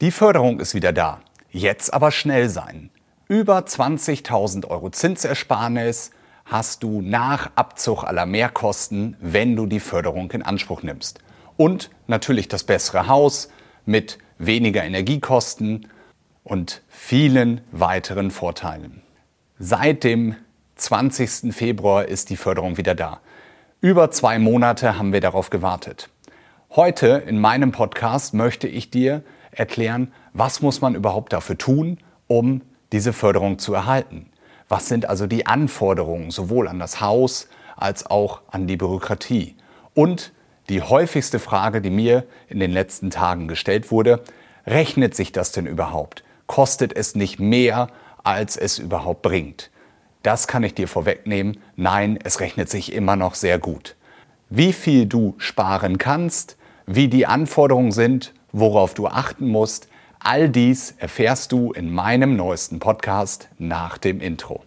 Die Förderung ist wieder da. Jetzt aber schnell sein. Über 20.000 Euro Zinsersparnis hast du nach Abzug aller Mehrkosten, wenn du die Förderung in Anspruch nimmst. Und natürlich das bessere Haus mit weniger Energiekosten und vielen weiteren Vorteilen. Seit dem 20. Februar ist die Förderung wieder da. Über zwei Monate haben wir darauf gewartet. Heute in meinem Podcast möchte ich dir erklären, was muss man überhaupt dafür tun, um diese Förderung zu erhalten. Was sind also die Anforderungen sowohl an das Haus als auch an die Bürokratie? Und die häufigste Frage, die mir in den letzten Tagen gestellt wurde, rechnet sich das denn überhaupt? Kostet es nicht mehr, als es überhaupt bringt? Das kann ich dir vorwegnehmen. Nein, es rechnet sich immer noch sehr gut. Wie viel du sparen kannst, wie die Anforderungen sind worauf du achten musst, all dies erfährst du in meinem neuesten Podcast nach dem Intro.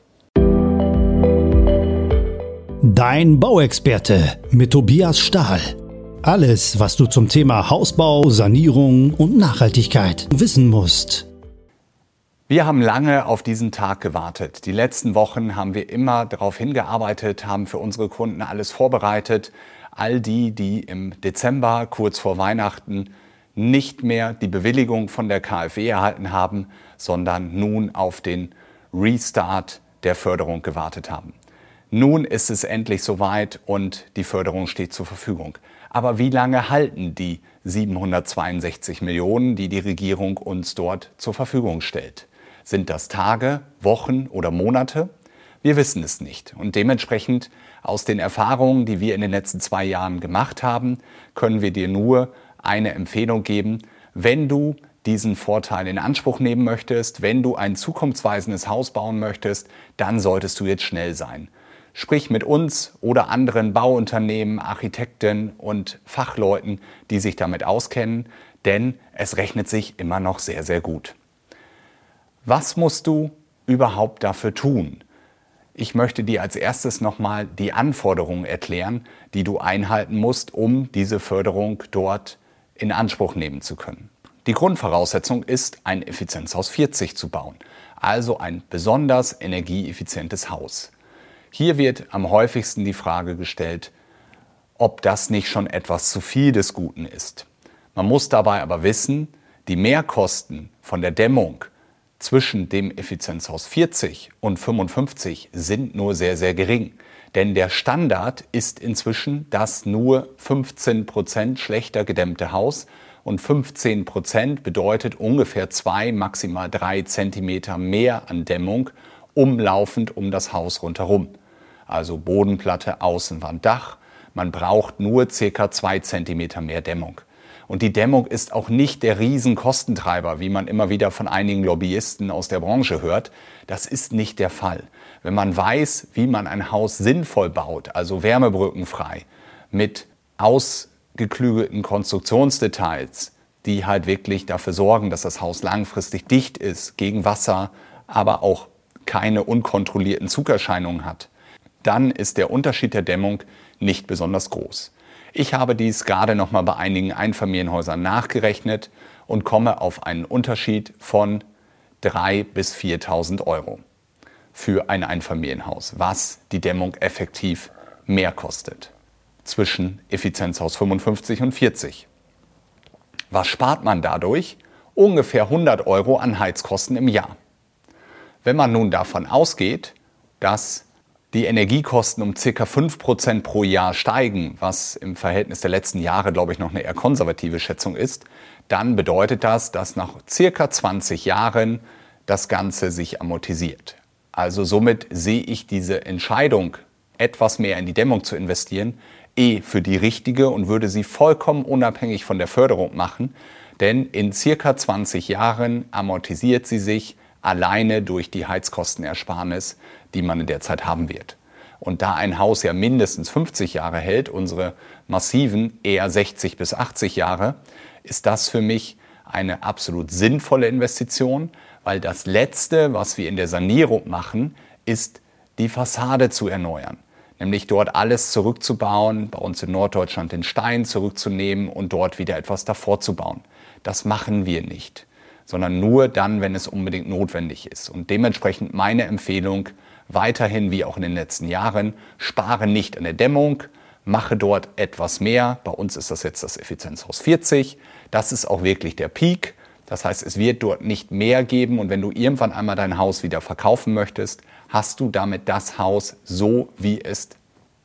Dein Bauexperte mit Tobias Stahl. Alles, was du zum Thema Hausbau, Sanierung und Nachhaltigkeit wissen musst. Wir haben lange auf diesen Tag gewartet. Die letzten Wochen haben wir immer darauf hingearbeitet, haben für unsere Kunden alles vorbereitet. All die, die im Dezember kurz vor Weihnachten nicht mehr die Bewilligung von der KfW erhalten haben, sondern nun auf den Restart der Förderung gewartet haben. Nun ist es endlich soweit und die Förderung steht zur Verfügung. Aber wie lange halten die 762 Millionen, die die Regierung uns dort zur Verfügung stellt? Sind das Tage, Wochen oder Monate? Wir wissen es nicht. Und dementsprechend aus den Erfahrungen, die wir in den letzten zwei Jahren gemacht haben, können wir dir nur eine Empfehlung geben, wenn du diesen Vorteil in Anspruch nehmen möchtest, wenn du ein zukunftsweisendes Haus bauen möchtest, dann solltest du jetzt schnell sein. Sprich mit uns oder anderen Bauunternehmen, Architekten und Fachleuten, die sich damit auskennen, denn es rechnet sich immer noch sehr, sehr gut. Was musst du überhaupt dafür tun? Ich möchte dir als erstes nochmal die Anforderungen erklären, die du einhalten musst, um diese Förderung dort in Anspruch nehmen zu können. Die Grundvoraussetzung ist, ein Effizienzhaus 40 zu bauen, also ein besonders energieeffizientes Haus. Hier wird am häufigsten die Frage gestellt, ob das nicht schon etwas zu viel des Guten ist. Man muss dabei aber wissen, die Mehrkosten von der Dämmung zwischen dem Effizienzhaus 40 und 55 sind nur sehr, sehr gering. Denn der Standard ist inzwischen das nur 15 Prozent schlechter gedämmte Haus und 15 Prozent bedeutet ungefähr zwei, maximal drei Zentimeter mehr an Dämmung umlaufend um das Haus rundherum. Also Bodenplatte, Außenwand, Dach. Man braucht nur circa zwei Zentimeter mehr Dämmung. Und die Dämmung ist auch nicht der Riesenkostentreiber, wie man immer wieder von einigen Lobbyisten aus der Branche hört. Das ist nicht der Fall. Wenn man weiß, wie man ein Haus sinnvoll baut, also wärmebrückenfrei, mit ausgeklügelten Konstruktionsdetails, die halt wirklich dafür sorgen, dass das Haus langfristig dicht ist, gegen Wasser, aber auch keine unkontrollierten Zugerscheinungen hat, dann ist der Unterschied der Dämmung nicht besonders groß. Ich habe dies gerade noch mal bei einigen Einfamilienhäusern nachgerechnet und komme auf einen Unterschied von 3.000 bis 4.000 Euro für ein Einfamilienhaus, was die Dämmung effektiv mehr kostet. Zwischen Effizienzhaus 55 und 40. Was spart man dadurch? Ungefähr 100 Euro an Heizkosten im Jahr. Wenn man nun davon ausgeht, dass die Energiekosten um ca. 5% pro Jahr steigen, was im Verhältnis der letzten Jahre, glaube ich, noch eine eher konservative Schätzung ist, dann bedeutet das, dass nach ca. 20 Jahren das Ganze sich amortisiert. Also somit sehe ich diese Entscheidung, etwas mehr in die Dämmung zu investieren, eh für die richtige und würde sie vollkommen unabhängig von der Förderung machen, denn in circa 20 Jahren amortisiert sie sich alleine durch die Heizkostenersparnis, die man in der Zeit haben wird. Und da ein Haus ja mindestens 50 Jahre hält, unsere massiven eher 60 bis 80 Jahre, ist das für mich eine absolut sinnvolle Investition, weil das Letzte, was wir in der Sanierung machen, ist die Fassade zu erneuern. Nämlich dort alles zurückzubauen, bei uns in Norddeutschland den Stein zurückzunehmen und dort wieder etwas davor zu bauen. Das machen wir nicht. Sondern nur dann, wenn es unbedingt notwendig ist. Und dementsprechend meine Empfehlung weiterhin, wie auch in den letzten Jahren, spare nicht an der Dämmung, mache dort etwas mehr. Bei uns ist das jetzt das Effizienzhaus 40. Das ist auch wirklich der Peak. Das heißt, es wird dort nicht mehr geben und wenn du irgendwann einmal dein Haus wieder verkaufen möchtest, hast du damit das Haus so, wie es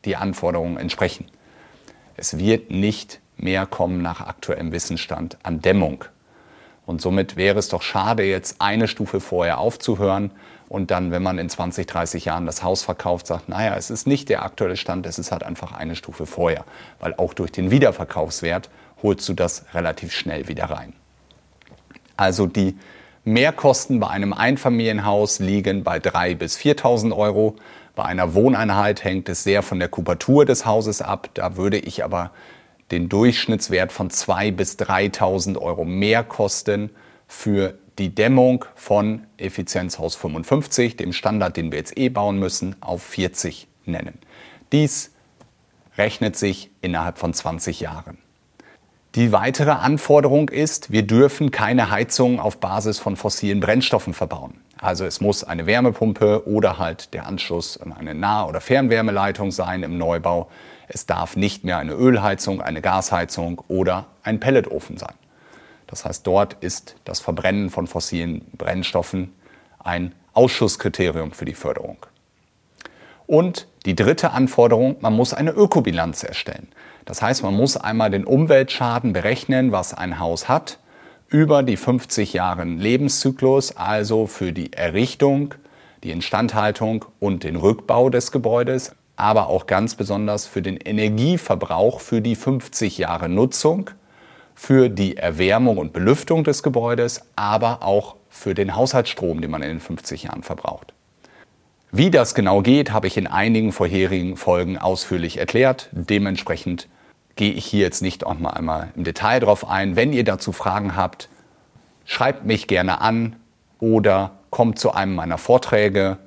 die Anforderungen entsprechen. Es wird nicht mehr kommen nach aktuellem Wissensstand an Dämmung. Und somit wäre es doch schade, jetzt eine Stufe vorher aufzuhören und dann, wenn man in 20, 30 Jahren das Haus verkauft, sagt, naja, es ist nicht der aktuelle Stand, es ist halt einfach eine Stufe vorher. Weil auch durch den Wiederverkaufswert holst du das relativ schnell wieder rein. Also die Mehrkosten bei einem Einfamilienhaus liegen bei 3.000 bis 4.000 Euro. Bei einer Wohneinheit hängt es sehr von der Kubatur des Hauses ab. Da würde ich aber den Durchschnittswert von 2.000 bis 3.000 Euro Mehrkosten für die Dämmung von Effizienzhaus 55, dem Standard, den wir jetzt eh bauen müssen, auf 40 nennen. Dies rechnet sich innerhalb von 20 Jahren. Die weitere Anforderung ist, wir dürfen keine Heizung auf Basis von fossilen Brennstoffen verbauen. Also es muss eine Wärmepumpe oder halt der Anschluss an eine Nah- oder Fernwärmeleitung sein im Neubau. Es darf nicht mehr eine Ölheizung, eine Gasheizung oder ein Pelletofen sein. Das heißt, dort ist das Verbrennen von fossilen Brennstoffen ein Ausschusskriterium für die Förderung. Und die dritte Anforderung, man muss eine Ökobilanz erstellen. Das heißt, man muss einmal den Umweltschaden berechnen, was ein Haus hat, über die 50 Jahre Lebenszyklus, also für die Errichtung, die Instandhaltung und den Rückbau des Gebäudes, aber auch ganz besonders für den Energieverbrauch für die 50 Jahre Nutzung für die Erwärmung und Belüftung des Gebäudes, aber auch für den Haushaltsstrom, den man in den 50 Jahren verbraucht. Wie das genau geht, habe ich in einigen vorherigen Folgen ausführlich erklärt. Dementsprechend gehe ich hier jetzt nicht auch mal einmal im Detail drauf ein. Wenn ihr dazu Fragen habt, schreibt mich gerne an oder kommt zu einem meiner Vorträge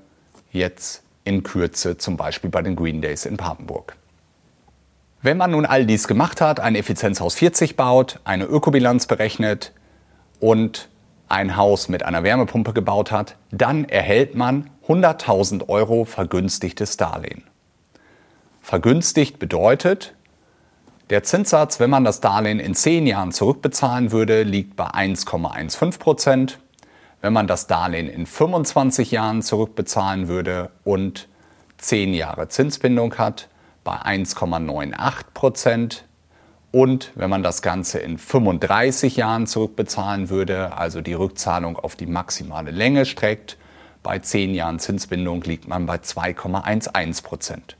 jetzt in Kürze, zum Beispiel bei den Green Days in Papenburg. Wenn man nun all dies gemacht hat, ein Effizienzhaus 40 baut, eine Ökobilanz berechnet und ein Haus mit einer Wärmepumpe gebaut hat, dann erhält man 100.000 Euro vergünstigtes Darlehen. Vergünstigt bedeutet, der Zinssatz, wenn man das Darlehen in 10 Jahren zurückbezahlen würde, liegt bei 1,15 Prozent. Wenn man das Darlehen in 25 Jahren zurückbezahlen würde und 10 Jahre Zinsbindung hat, bei 1,98 Prozent. Und wenn man das Ganze in 35 Jahren zurückbezahlen würde, also die Rückzahlung auf die maximale Länge streckt, bei 10 Jahren Zinsbindung liegt man bei 2,11 Prozent.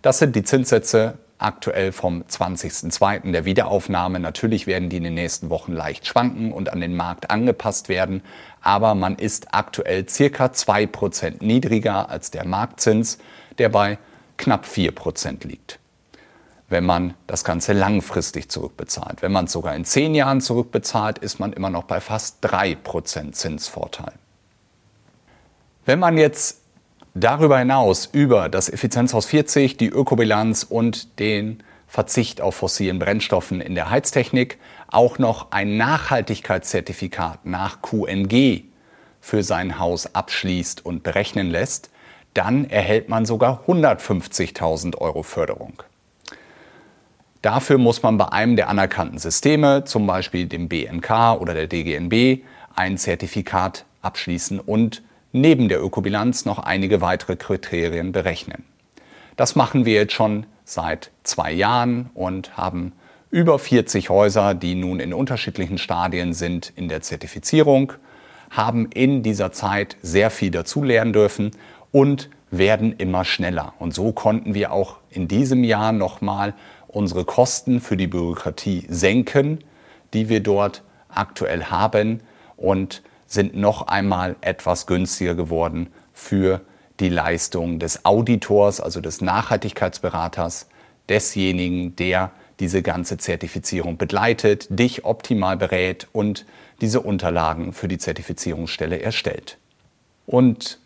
Das sind die Zinssätze aktuell vom 20.02. der Wiederaufnahme. Natürlich werden die in den nächsten Wochen leicht schwanken und an den Markt angepasst werden, aber man ist aktuell circa 2% niedriger als der Marktzins, der bei knapp 4% liegt, wenn man das Ganze langfristig zurückbezahlt. Wenn man es sogar in 10 Jahren zurückbezahlt, ist man immer noch bei fast 3% Zinsvorteil. Wenn man jetzt darüber hinaus über das Effizienzhaus 40, die Ökobilanz und den Verzicht auf fossilen Brennstoffen in der Heiztechnik auch noch ein Nachhaltigkeitszertifikat nach QNG für sein Haus abschließt und berechnen lässt, dann erhält man sogar 150.000 Euro Förderung. Dafür muss man bei einem der anerkannten Systeme, zum Beispiel dem BNK oder der DGNB, ein Zertifikat abschließen und neben der Ökobilanz noch einige weitere Kriterien berechnen. Das machen wir jetzt schon seit zwei Jahren und haben über 40 Häuser, die nun in unterschiedlichen Stadien sind in der Zertifizierung, haben in dieser Zeit sehr viel dazulernen dürfen und werden immer schneller. Und so konnten wir auch in diesem Jahr nochmal unsere Kosten für die Bürokratie senken, die wir dort aktuell haben und sind noch einmal etwas günstiger geworden für die Leistung des Auditors, also des Nachhaltigkeitsberaters, desjenigen, der diese ganze Zertifizierung begleitet, dich optimal berät und diese Unterlagen für die Zertifizierungsstelle erstellt. Und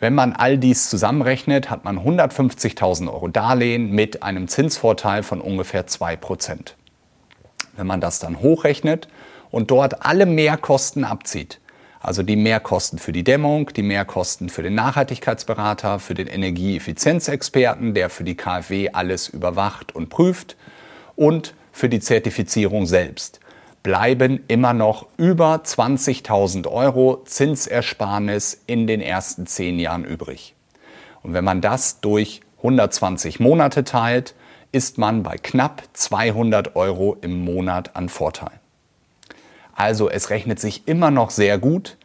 wenn man all dies zusammenrechnet, hat man 150.000 Euro Darlehen mit einem Zinsvorteil von ungefähr 2%. Wenn man das dann hochrechnet und dort alle Mehrkosten abzieht, also die Mehrkosten für die Dämmung, die Mehrkosten für den Nachhaltigkeitsberater, für den Energieeffizienzexperten, der für die KfW alles überwacht und prüft und für die Zertifizierung selbst, bleiben immer noch über 20.000 Euro Zinsersparnis in den ersten zehn Jahren übrig. Und wenn man das durch 120 Monate teilt, ist man bei knapp 200 Euro im Monat an Vorteil. Also es rechnet sich immer noch sehr gut.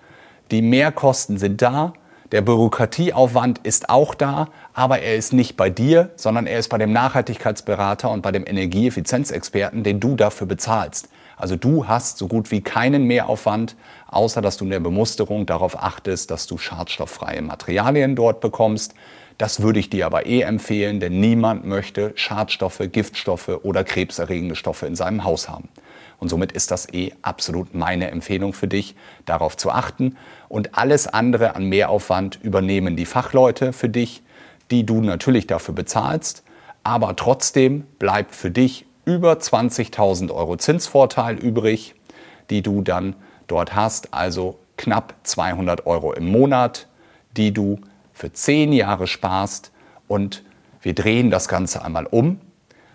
Die Mehrkosten sind da. Der Bürokratieaufwand ist auch da, aber er ist nicht bei dir, sondern er ist bei dem Nachhaltigkeitsberater und bei dem Energieeffizienzexperten, den du dafür bezahlst. Also du hast so gut wie keinen Mehraufwand, außer dass du in der Bemusterung darauf achtest, dass du schadstofffreie Materialien dort bekommst. Das würde ich dir aber eh empfehlen, denn niemand möchte Schadstoffe, Giftstoffe oder krebserregende Stoffe in seinem Haus haben. Und somit ist das eh absolut meine Empfehlung für dich, darauf zu achten. Und alles andere an Mehraufwand übernehmen die Fachleute für dich, die du natürlich dafür bezahlst. Aber trotzdem bleibt für dich über 20.000 Euro Zinsvorteil übrig, die du dann dort hast. Also knapp 200 Euro im Monat, die du für 10 Jahre sparst. Und wir drehen das Ganze einmal um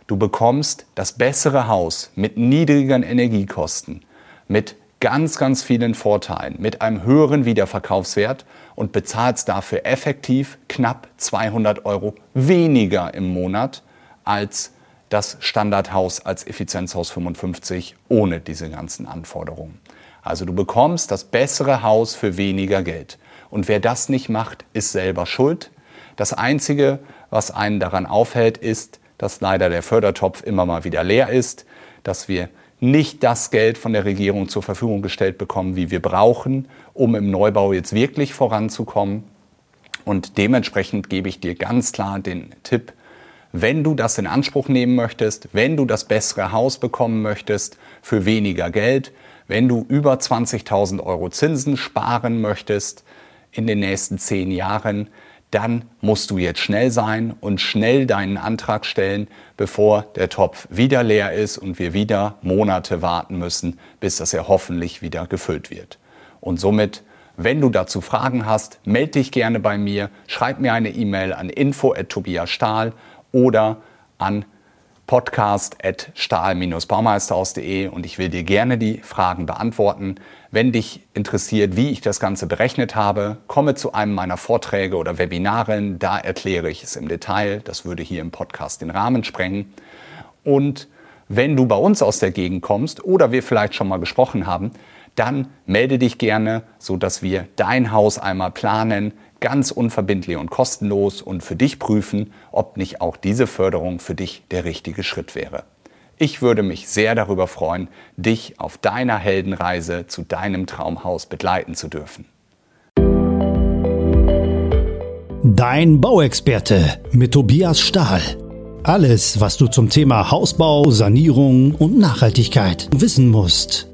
Du bekommst das bessere Haus mit niedrigen Energiekosten, mit ganz, ganz vielen Vorteilen, mit einem höheren Wiederverkaufswert und bezahlst dafür effektiv knapp 200 Euro weniger im Monat als das Standardhaus als Effizienzhaus 55 ohne diese ganzen Anforderungen. Also du bekommst das bessere Haus für weniger Geld. Und wer das nicht macht, ist selber schuld. Das Einzige, was einen daran aufhält, ist, dass leider der Fördertopf immer mal wieder leer ist, dass wir nicht das Geld von der Regierung zur Verfügung gestellt bekommen, wie wir brauchen, um im Neubau jetzt wirklich voranzukommen. Und dementsprechend gebe ich dir ganz klar den Tipp, wenn du das in Anspruch nehmen möchtest, wenn du das bessere Haus bekommen möchtest für weniger Geld, wenn du über 20.000 Euro Zinsen sparen möchtest in den nächsten zehn Jahren, dann musst du jetzt schnell sein und schnell deinen Antrag stellen, bevor der Topf wieder leer ist und wir wieder Monate warten müssen, bis das er hoffentlich wieder gefüllt wird. Und somit, wenn du dazu Fragen hast, melde dich gerne bei mir, schreib mir eine E-Mail an info@tobiasstahl oder an podcast.stahl-baumeisterhaus.de und ich will dir gerne die Fragen beantworten. Wenn dich interessiert, wie ich das Ganze berechnet habe, komme zu einem meiner Vorträge oder Webinaren. Da erkläre ich es im Detail. Das würde hier im Podcast den Rahmen sprengen. Und wenn du bei uns aus der Gegend kommst oder wir vielleicht schon mal gesprochen haben, dann melde dich gerne, sodass wir dein Haus einmal planen, ganz unverbindlich und kostenlos und für dich prüfen, ob nicht auch diese Förderung für dich der richtige Schritt wäre. Ich würde mich sehr darüber freuen, dich auf deiner Heldenreise zu deinem Traumhaus begleiten zu dürfen. Dein Bauexperte mit Tobias Stahl. Alles, was du zum Thema Hausbau, Sanierung und Nachhaltigkeit wissen musst.